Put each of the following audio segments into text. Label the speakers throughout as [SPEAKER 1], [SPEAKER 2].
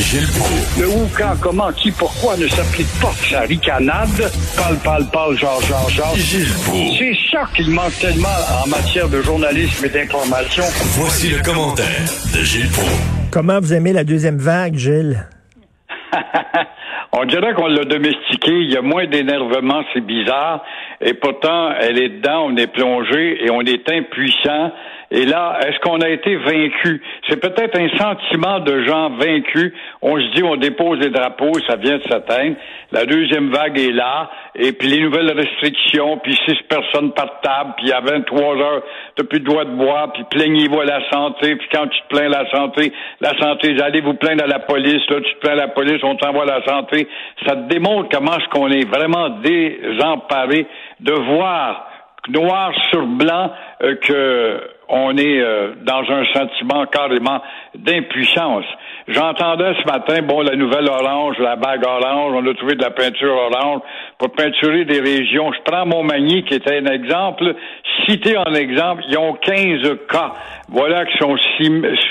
[SPEAKER 1] Gilles Proulx.
[SPEAKER 2] Le où, quand, comment, qui, pourquoi ne s'applique pas sa ricanade? Parle, parle, parle, genre, genre, genre.
[SPEAKER 1] Gilles Proulx.
[SPEAKER 2] C'est ça qu'il manque tellement en matière de journalisme et d'information.
[SPEAKER 1] Voici le commentaire de Gilles Proulx.
[SPEAKER 3] Comment vous aimez la deuxième vague, Gilles?
[SPEAKER 2] On dirait qu'on l'a domestiqué, il y a moins d'énervement, c'est bizarre, et pourtant, elle est dedans, on est plongé et on est impuissant. Et là, est-ce qu'on a été vaincu? C'est peut-être un sentiment de gens vaincus. On se dit, on dépose les drapeaux, ça vient de s'atteindre. La deuxième vague est là, et puis les nouvelles restrictions, puis six personnes par table, puis à 23 heures, t'as plus de droit de boire, puis plaignez-vous à la santé, puis quand tu te plains à la santé, la santé, allez vous plaindre à la police, là, tu te plains à la police, on t'envoie à la santé. Ça te démontre comment est-ce qu'on est vraiment désemparé de voir noir sur blanc euh, que on est euh, dans un sentiment carrément d'impuissance. J'entendais ce matin, bon, la nouvelle orange, la bague orange, on a trouvé de la peinture orange pour peinturer des régions. Je prends Montmagny, qui était un exemple. Cité en exemple, ils ont 15 cas, voilà, qui sont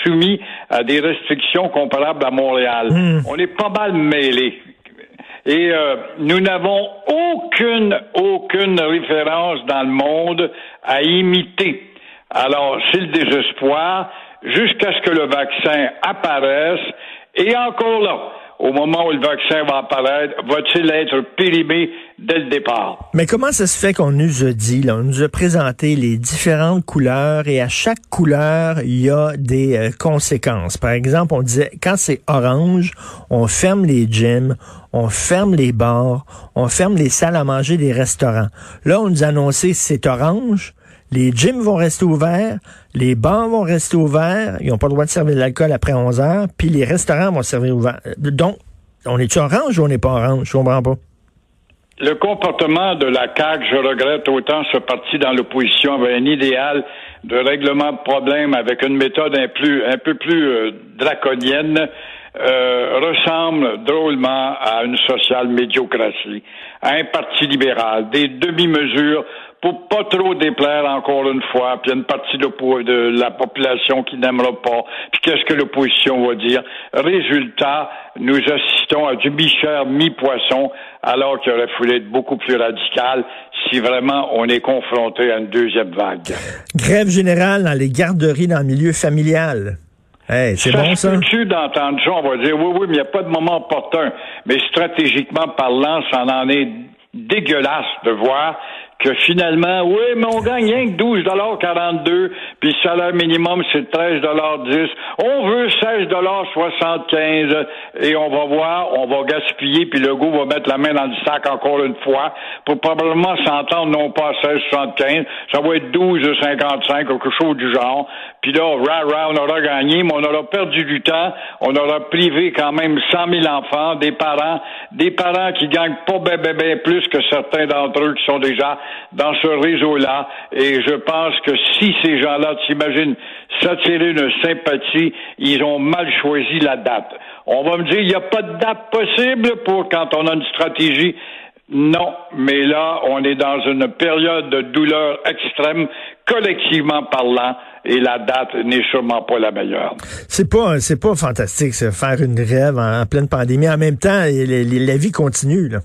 [SPEAKER 2] soumis à des restrictions comparables à Montréal. On est pas mal mêlés. Et euh, nous n'avons aucune, aucune référence dans le monde à imiter. Alors, c'est le désespoir jusqu'à ce que le vaccin apparaisse. Et encore là, au moment où le vaccin va apparaître, va-t-il être périmé dès le départ?
[SPEAKER 3] Mais comment ça se fait qu'on nous a dit, là, on nous a présenté les différentes couleurs et à chaque couleur, il y a des euh, conséquences. Par exemple, on disait, quand c'est orange, on ferme les gyms, on ferme les bars, on ferme les salles à manger des restaurants. Là, on nous a annoncé, c'est orange, les gyms vont rester ouverts, les bars vont rester ouverts, ils n'ont pas le droit de servir de l'alcool après 11 heures, puis les restaurants vont servir ouverts. Donc, on est-tu orange ou on n'est pas orange? Je comprends pas.
[SPEAKER 2] Le comportement de la CAQ, je regrette autant ce parti dans l'opposition avait un idéal de règlement de problèmes avec une méthode un peu plus euh, draconienne, euh, ressemble drôlement à une sociale médiocratie, à un parti libéral, des demi-mesures pour pas trop déplaire encore une fois, puis il y a une partie de, de la population qui n'aimera pas, puis qu'est-ce que l'opposition va dire? Résultat, nous assistons à du mi-chair, mi-poisson, alors qu'il aurait fallu être beaucoup plus radical si vraiment on est confronté à une deuxième vague.
[SPEAKER 3] Grève générale dans les garderies dans le milieu familial. Hey, c'est bon ça?
[SPEAKER 2] tu d'entendre ça, on va dire oui, oui, mais il n'y a pas de moment opportun. Mais stratégiquement parlant, ça en est dégueulasse de voir que finalement, oui, mais on gagne rien que 12,42 puis le salaire minimum, c'est 13,10 On veut 16,75 et on va voir, on va gaspiller, puis le goût va mettre la main dans le sac encore une fois pour probablement s'entendre non pas à 16,75, ça va être 12,55, quelque chose du genre. Puis là, rah, rah, on aura gagné, mais on aura perdu du temps, on aura privé quand même 100 000 enfants, des parents, des parents qui gagnent pas ben, ben, ben plus que certains d'entre eux qui sont déjà dans ce réseau-là. Et je pense que si ces gens-là, t'imagines, s'attirer une sympathie, ils ont mal choisi la date. On va me dire, il n'y a pas de date possible pour quand on a une stratégie. Non, mais là, on est dans une période de douleur extrême, collectivement parlant, et la date n'est sûrement pas la meilleure.
[SPEAKER 3] C'est pas, c'est pas fantastique, ça, faire une grève en, pleine pandémie. En même temps, la vie continue, là.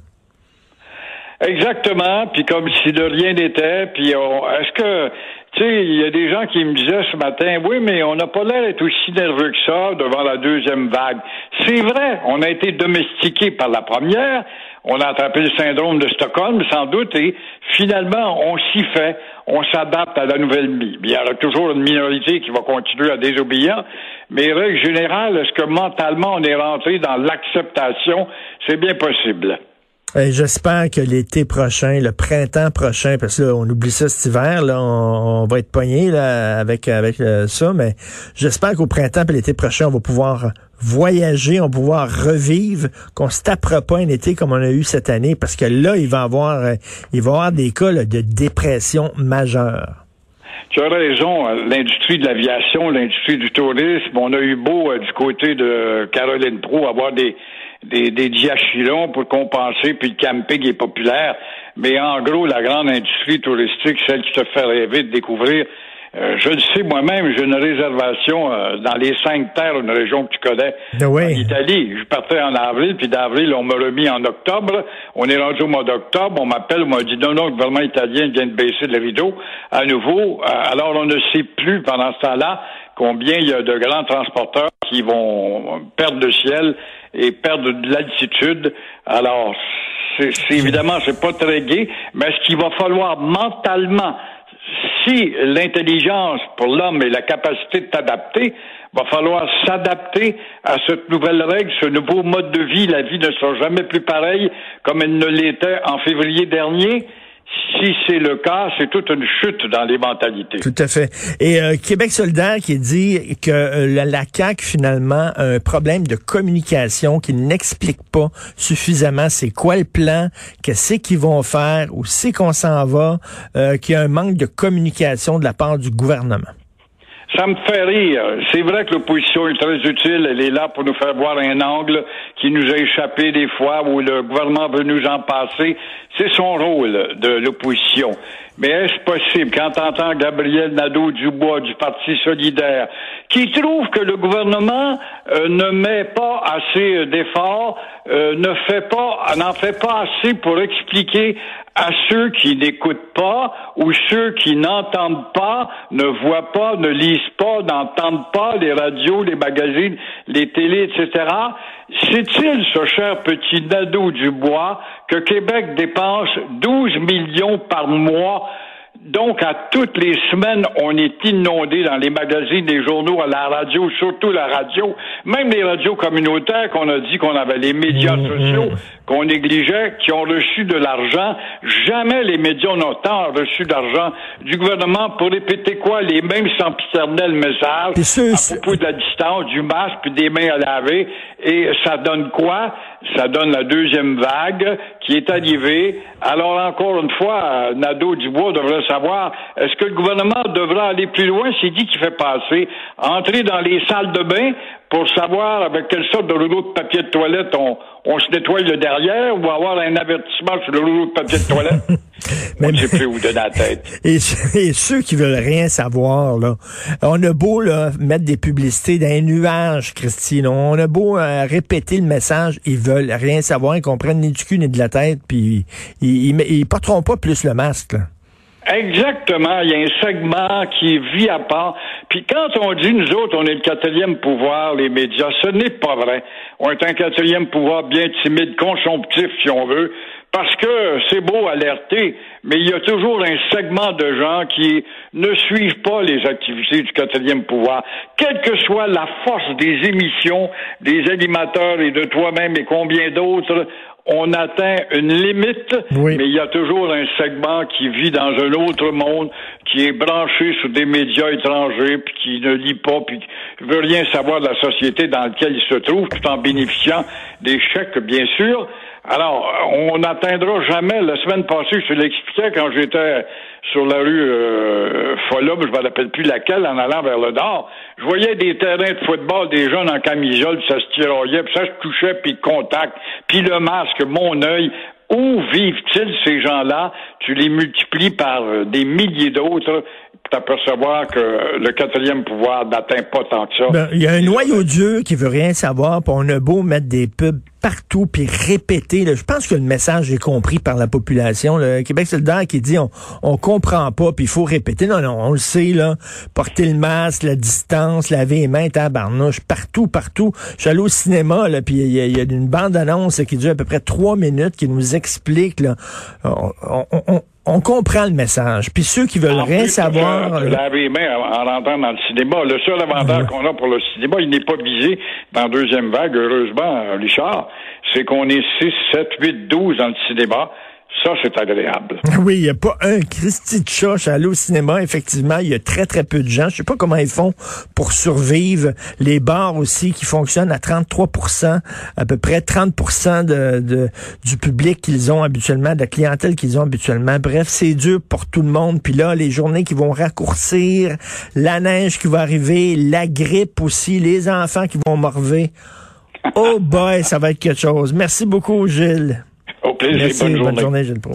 [SPEAKER 2] Exactement, puis comme si de rien n'était, puis est-ce que tu sais, il y a des gens qui me disaient ce matin, oui, mais on n'a pas l'air d'être aussi nerveux que ça devant la deuxième vague. C'est vrai, on a été domestiqué par la première, on a attrapé le syndrome de Stockholm, sans doute, et finalement, on s'y fait, on s'adapte à la nouvelle vie. Il y aura toujours une minorité qui va continuer à désobéir, mais règle générale, est-ce que mentalement on est rentré dans l'acceptation? C'est bien possible.
[SPEAKER 3] J'espère que l'été prochain, le printemps prochain, parce que là, on oublie ça cet hiver, là, on, va être pogné là, avec, avec euh, ça, mais j'espère qu'au printemps et l'été prochain, on va pouvoir voyager, on va pouvoir revivre, qu'on se tapera pas un été comme on a eu cette année, parce que là, il va avoir, euh, il va avoir des cas de dépression majeure.
[SPEAKER 2] Tu as raison, l'industrie de l'aviation, l'industrie du tourisme, on a eu beau euh, du côté de Caroline Pro avoir des des, des diachylons pour compenser, puis le camping est populaire. Mais en gros, la grande industrie touristique, celle qui te fait rêver de découvrir, euh, je le sais moi-même, j'ai une réservation euh, dans les cinq terres, une région que tu connais,
[SPEAKER 3] ah en
[SPEAKER 2] Italie. Je partais en avril, puis d'avril, on m'a remis en octobre. On est rendu au mois d'octobre, on m'appelle, on m'a dit non, non, le gouvernement italien vient de baisser le rideau à nouveau. Euh, alors on ne sait plus pendant ce temps-là combien il y a de grands transporteurs qui vont perdre le ciel et perdre de l'altitude. Alors, c'est évidemment, c'est pas très gai, mais ce qu'il va falloir mentalement, si l'intelligence pour l'homme et la capacité de t'adapter, va falloir s'adapter à cette nouvelle règle, ce nouveau mode de vie. La vie ne sera jamais plus pareille comme elle ne l'était en février dernier si c'est le cas, c'est toute une chute dans les mentalités.
[SPEAKER 3] Tout à fait. Et euh, Québec solidaire qui dit que euh, la, la CAQ, finalement, a un problème de communication qui n'explique pas suffisamment c'est quoi le plan, qu'est-ce qu'ils vont faire, où c'est qu'on s'en va, euh, qu'il y a un manque de communication de la part du gouvernement.
[SPEAKER 2] Ça me fait rire. C'est vrai que l'opposition est très utile. Elle est là pour nous faire voir un angle qui nous a échappé des fois où le gouvernement veut nous en passer. C'est son rôle de l'opposition. Mais est-ce possible, quand t'entends Gabriel Nadeau-Dubois du Parti solidaire, qui trouve que le gouvernement euh, ne met pas assez d'efforts, euh, ne fait pas, n'en fait pas assez pour expliquer à ceux qui n'écoutent pas ou ceux qui n'entendent pas, ne voient pas, ne lisent pas, n'entendent pas les radios, les magazines, les télés, etc. C'est-il, ce cher petit Nadeau-Dubois, que Québec dépense 12 millions par mois donc, à toutes les semaines, on est inondé dans les magazines, les journaux, à la radio, surtout la radio, même les radios communautaires qu'on a dit qu'on avait, les médias mmh, sociaux. Qu'on négligeait, qui ont reçu de l'argent. Jamais les médias n'ont tant reçu d'argent du gouvernement pour répéter quoi? Les mêmes sempiternels messages à propos de la distance, du masque, puis des mains à laver. Et ça donne quoi? Ça donne la deuxième vague qui est arrivée. Alors, encore une fois, Nadeau-Dubois devrait savoir, est-ce que le gouvernement devra aller plus loin? C'est dit qu'il fait passer, entrer dans les salles de bain pour savoir avec quelle sorte de rouleau de papier de toilette on, on se nettoie le derrière ou avoir un avertissement sur le rouleau de papier de toilette. Sait plus où donner la tête.
[SPEAKER 3] Et, ceux qui veulent rien savoir, là, on a beau là, mettre des publicités dans les nuages, Christine. On a beau euh, répéter le message, ils veulent rien savoir, ils comprennent ni du cul ni de la tête, puis ils, ils, ils porteront pas plus le masque. Là.
[SPEAKER 2] Exactement. Il y a un segment qui vit à part. Puis quand on dit, nous autres, on est le quatrième pouvoir, les médias, ce n'est pas vrai. On est un quatrième pouvoir bien timide, consomptif, si on veut, parce que c'est beau alerter, mais il y a toujours un segment de gens qui ne suivent pas les activités du quatrième pouvoir. Quelle que soit la force des émissions, des animateurs et de toi-même et combien d'autres, on atteint une limite, mais il y a toujours un segment qui vit dans un autre monde, qui est branché sur des médias étrangers, puis qui ne lit pas, puis qui veut rien savoir de la société dans laquelle il se trouve, tout en bénéficiant des chèques, bien sûr. Alors, on n'atteindra jamais. La semaine passée, je l'expliquais quand j'étais sur la rue euh, je ne me rappelle plus laquelle, en allant vers le nord. Je voyais des terrains de football, des jeunes en camisole, ça se tiraillait, puis ça se touchait, puis contact, puis le masque, mon œil. Où vivent-ils ces gens-là? Tu les multiplies par euh, des milliers d'autres t'apercevoir que le quatrième pouvoir n'atteint pas tant que ça.
[SPEAKER 3] Ben, il y a un noyau dur qui veut rien savoir, puis on a beau mettre des pubs partout, puis répéter. je pense que le message est compris par la population. Le Québec solidaire qui dit on, on comprend pas, puis il faut répéter. Non, non, on le sait, là. Porter le masque, la distance, laver les mains, tabarnouche, partout, partout. Je suis allé au cinéma, là, puis il y, a une bande-annonce qui dure à peu près trois minutes qui nous explique, là, on on comprend le message. Puis ceux qui veulent rien savoir...
[SPEAKER 2] Laver les mains en rentrant dans le cinéma. Le seul avantage qu'on a pour le cinéma, il n'est pas visé dans la deuxième vague, heureusement, Richard. C'est qu'on est 6, 7, 8, 12 dans le cinéma. Ça, c'est agréable.
[SPEAKER 3] Oui, il n'y a pas un Christy de chat. Je au cinéma, effectivement. Il y a très, très peu de gens. Je sais pas comment ils font pour survivre. Les bars aussi qui fonctionnent à 33% à peu près 30 de, de, du public qu'ils ont habituellement, de la clientèle qu'ils ont habituellement. Bref, c'est dur pour tout le monde. Puis là, les journées qui vont raccourcir, la neige qui va arriver, la grippe aussi, les enfants qui vont morver. Oh boy, ça va être quelque chose. Merci beaucoup, Gilles.
[SPEAKER 2] Au plaisir.
[SPEAKER 3] Merci,
[SPEAKER 2] bonne journée.
[SPEAKER 3] bonne journée, Gilles Pro.